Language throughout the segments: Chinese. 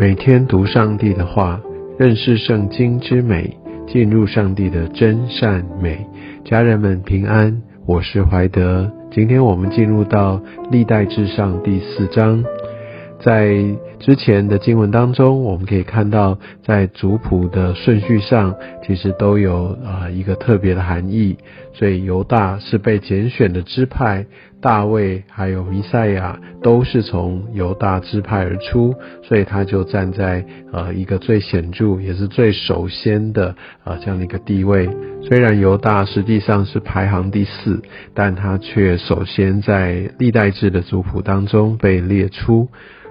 每天读上帝的话，认识圣经之美，进入上帝的真善美。家人们平安，我是怀德。今天我们进入到历代至上第四章。在之前的经文当中，我们可以看到，在族谱的顺序上，其实都有啊一个特别的含义。所以犹大是被拣选的支派，大卫还有弥赛亚都是从犹大支派而出，所以他就站在呃一个最显著也是最首先的呃这样的一个地位。虽然犹大实际上是排行第四，但他却首先在历代志的族谱当中被列出。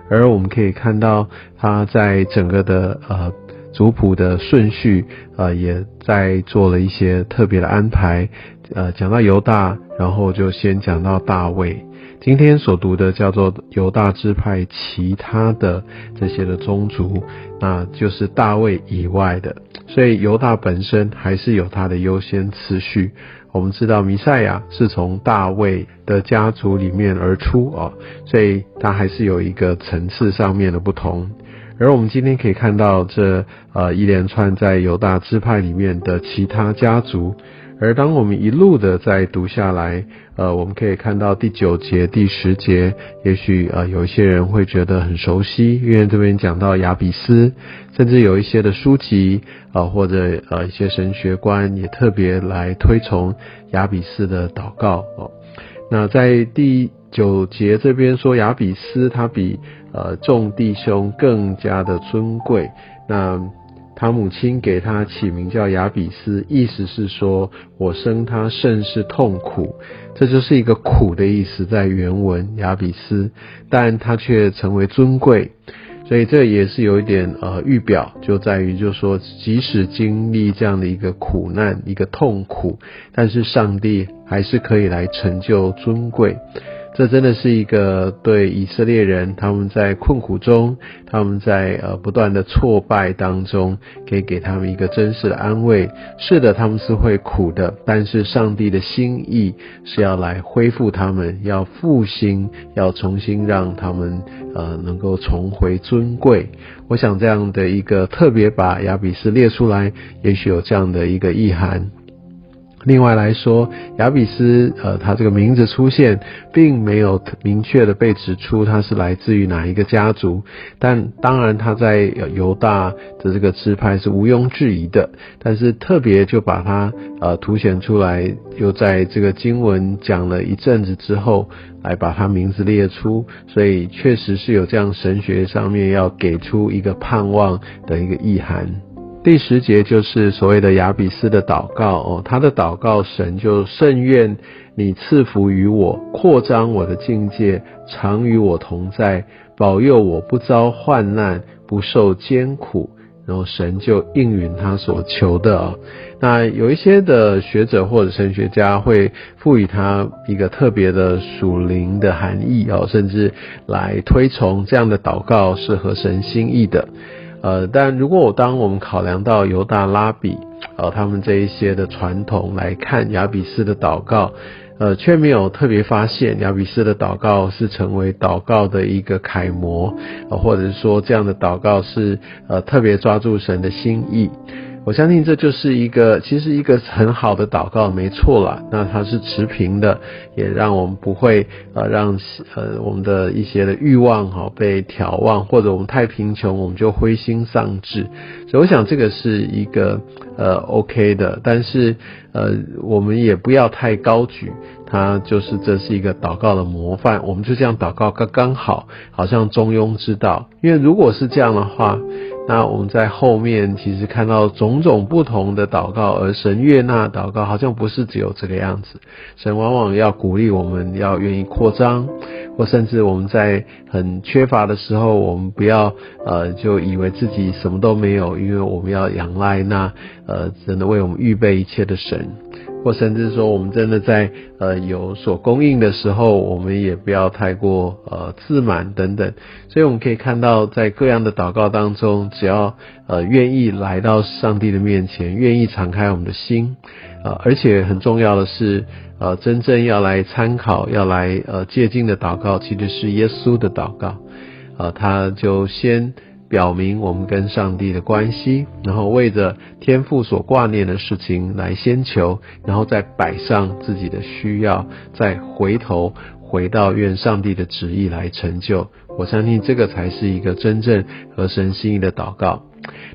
而我们可以看到，他在整个的呃族谱的顺序，呃，也在做了一些特别的安排。呃，讲到犹大，然后就先讲到大卫。今天所读的叫做犹大支派其他的这些的宗族，那就是大卫以外的。所以犹大本身还是有它的优先次序。我们知道弥赛亚是从大卫的家族里面而出啊，所以他还是有一个层次上面的不同。而我们今天可以看到这呃一连串在犹大支派里面的其他家族。而当我们一路的在读下来，呃，我们可以看到第九节、第十节，也许呃有一些人会觉得很熟悉，因为这边讲到亚比斯，甚至有一些的书籍啊，或者呃一些神学观也特别来推崇亚比斯的祷告哦。那在第九节这边说亚比斯他比呃众弟兄更加的尊贵，那。他母亲给他起名叫亚比斯，意思是说我生他甚是痛苦，这就是一个苦的意思，在原文亚比斯，但他却成为尊贵，所以这也是有一点呃预表，就在于就是说，即使经历这样的一个苦难、一个痛苦，但是上帝还是可以来成就尊贵。这真的是一个对以色列人，他们在困苦中，他们在呃不断的挫败当中，可以给他们一个真实的安慰。是的，他们是会苦的，但是上帝的心意是要来恢复他们，要复兴，要重新让他们呃能够重回尊贵。我想这样的一个特别把亚比斯列出来，也许有这样的一个意涵。另外来说，亚比斯，呃，他这个名字出现，并没有明确的被指出他是来自于哪一个家族，但当然他在犹大的这个支派是毋庸置疑的，但是特别就把他呃凸显出来，又在这个经文讲了一阵子之后，来把他名字列出，所以确实是有这样神学上面要给出一个盼望的一个意涵。第十节就是所谓的亚比斯的祷告哦，他的祷告神就甚愿你赐福于我，扩张我的境界，常与我同在，保佑我不遭患难，不受艰苦，然后神就应允他所求的啊。那有一些的学者或者神学家会赋予他一个特别的属灵的含义哦，甚至来推崇这样的祷告是合神心意的。呃，但如果我当我们考量到犹大拉比，呃，他们这一些的传统来看亚比斯的祷告，呃，却没有特别发现亚比斯的祷告是成为祷告的一个楷模，呃，或者是说这样的祷告是呃特别抓住神的心意。我相信这就是一个，其实一个很好的祷告，没错啦。那它是持平的，也让我们不会呃让呃我们的一些的欲望哈被挑望，或者我们太贫穷，我们就灰心丧志。所以我想这个是一个呃 OK 的，但是呃我们也不要太高举它，就是这是一个祷告的模范，我们就这样祷告刚刚好，好像中庸之道。因为如果是这样的话。那我们在后面其实看到种种不同的祷告，而神悦纳祷告好像不是只有这个样子。神往往要鼓励我们要愿意扩张，或甚至我们在很缺乏的时候，我们不要呃就以为自己什么都没有，因为我们要仰赖那呃真的为我们预备一切的神。或甚至说，我们真的在呃有所供应的时候，我们也不要太过呃自满等等。所以我们可以看到，在各样的祷告当中，只要呃愿意来到上帝的面前，愿意敞开我们的心，呃，而且很重要的是，呃，真正要来参考、要来呃借鉴的祷告，其实是耶稣的祷告。啊，他就先表明我们跟上帝的关系，然后为着天父所挂念的事情来先求，然后再摆上自己的需要，再回头回到愿上帝的旨意来成就。我相信这个才是一个真正合神心意的祷告。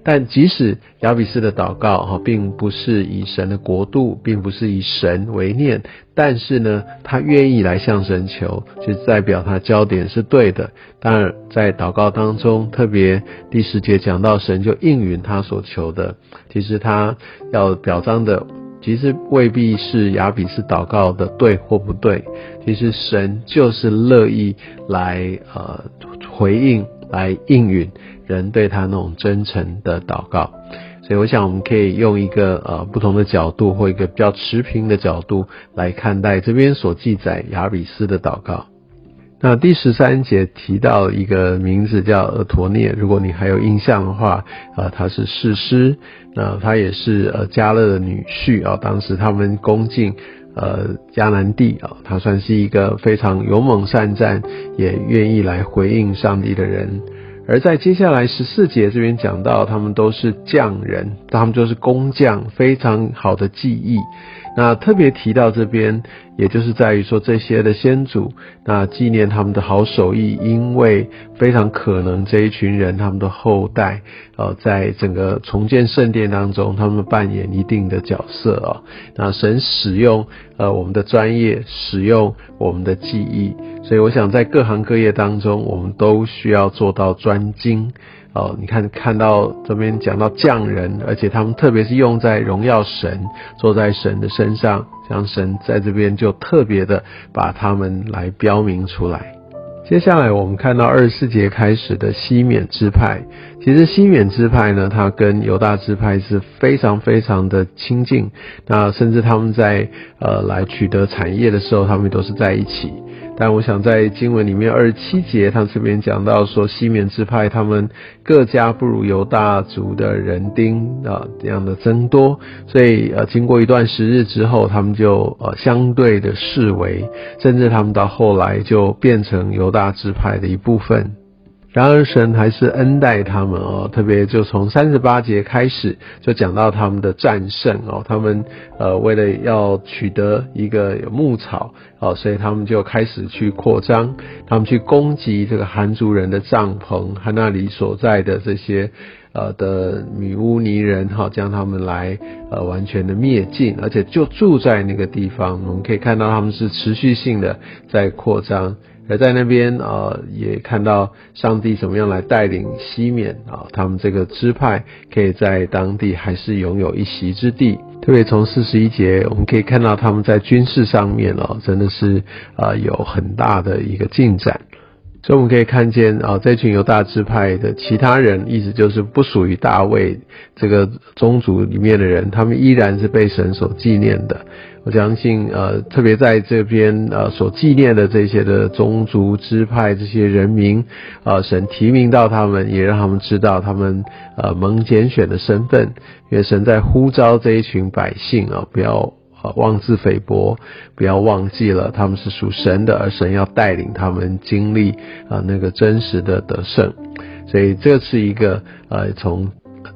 但即使亚比斯的祷告哈，并不是以神的国度，并不是以神为念，但是呢，他愿意来向神求，就代表他焦点是对的。当然，在祷告当中，特别第十节讲到神就应允他所求的，其实他要表彰的。其实未必是雅比斯祷告的对或不对，其实神就是乐意来呃回应、来应允人对他那种真诚的祷告，所以我想我们可以用一个呃不同的角度或一个比较持平的角度来看待这边所记载雅比斯的祷告。那第十三节提到一个名字叫俄陀涅，如果你还有印象的话，呃，他是士师，那他也是呃加勒的女婿啊。当时他们攻进呃迦南地啊，他算是一个非常勇猛善战，也愿意来回应上帝的人。而在接下来十四节这边讲到，他们都是匠人，他们就是工匠，非常好的技艺。那特别提到这边，也就是在于说这些的先祖，那纪念他们的好手艺，因为非常可能这一群人他们的后代，呃，在整个重建圣殿当中，他们扮演一定的角色啊。那神使用呃我们的专业，使用我们的技艺，所以我想在各行各业当中，我们都需要做到专精。哦，你看看到这边讲到匠人，而且他们特别是用在荣耀神，坐在神的身上，像神在这边就特别的把他们来标明出来。接下来我们看到二十四节开始的西缅支派，其实西缅支派呢，它跟犹大支派是非常非常的亲近，那甚至他们在呃来取得产业的时候，他们都是在一起。但我想在经文里面二十七节，他这边讲到说西缅支派他们各家不如犹大族的人丁啊这样的增多，所以呃经过一段时日之后，他们就呃相对的视为，甚至他们到后来就变成犹大支派的一部分。然而神还是恩待他们哦，特别就从三十八节开始就讲到他们的战胜哦，他们呃为了要取得一个牧草哦，所以他们就开始去扩张，他们去攻击这个韩族人的帐篷和那里所在的这些呃的女巫尼人哈，将他们来呃完全的灭尽，而且就住在那个地方，我们可以看到他们是持续性的在扩张。而在那边啊，也看到上帝怎么样来带领西缅啊，他们这个支派可以在当地还是拥有一席之地。特别从四十一节，我们可以看到他们在军事上面哦，真的是啊有很大的一个进展。所以我们可以看见啊，这群犹大支派的其他人，意思就是不属于大卫这个宗族里面的人，他们依然是被神所纪念的。我相信，呃，特别在这边，呃，所纪念的这些的宗族支派这些人民，呃，神提名到他们，也让他们知道他们呃蒙拣选的身份，因为神在呼召这一群百姓啊，不要啊妄自菲薄，不要忘记了他们是属神的，而神要带领他们经历啊那个真实的得胜，所以这是一个呃从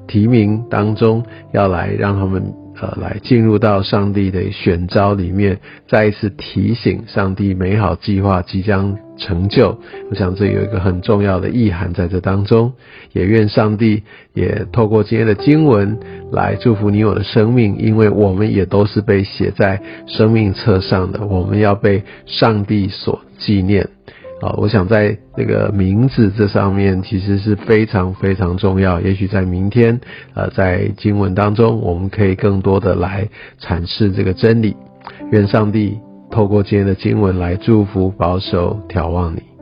提名当中要来让他们。呃，来进入到上帝的选召里面，再一次提醒上帝美好计划即将成就。我想这有一个很重要的意涵在这当中。也愿上帝也透过今天的经文来祝福你我的生命，因为我们也都是被写在生命册上的，我们要被上帝所纪念。啊，我想在这个名字这上面其实是非常非常重要。也许在明天，呃，在经文当中，我们可以更多的来阐释这个真理。愿上帝透过今天的经文来祝福、保守、眺望你。